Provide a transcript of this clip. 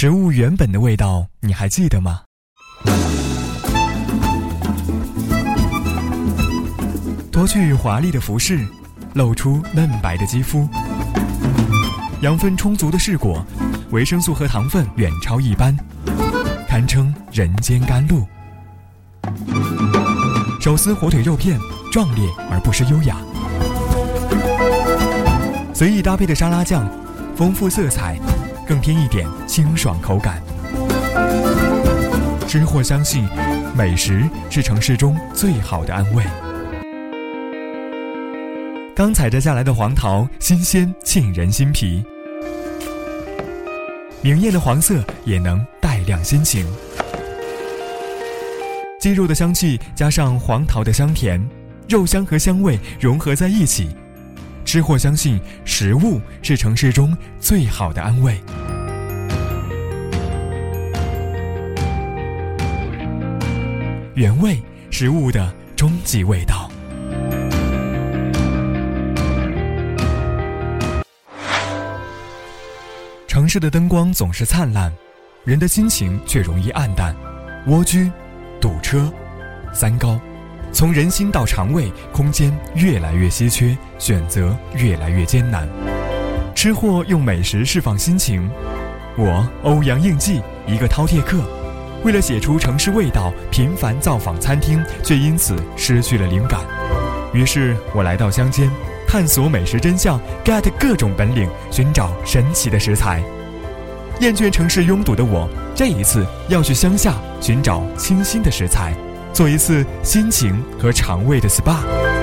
食物原本的味道，你还记得吗？脱去华丽的服饰，露出嫩白的肌肤，养分充足的试果，维生素和糖分远超一般，堪称人间甘露。手撕火腿肉片，壮烈而不失优雅。随意搭配的沙拉酱，丰富色彩，更添一点清爽口感。吃货相信，美食是城市中最好的安慰。刚采摘下来的黄桃，新鲜沁人心脾，明艳的黄色也能带亮心情。鸡肉的香气加上黄桃的香甜，肉香和香味融合在一起。吃货相信，食物是城市中最好的安慰。原味，食物的终极味道。城市的灯光总是灿烂，人的心情却容易暗淡。蜗居。堵车，三高，从人心到肠胃，空间越来越稀缺，选择越来越艰难。吃货用美食释放心情。我欧阳应季，一个饕餮客，为了写出城市味道，频繁造访餐厅，却因此失去了灵感。于是我来到乡间，探索美食真相，get 各种本领，寻找神奇的食材。厌倦城市拥堵的我，这一次要去乡下寻找清新的食材，做一次心情和肠胃的 SPA。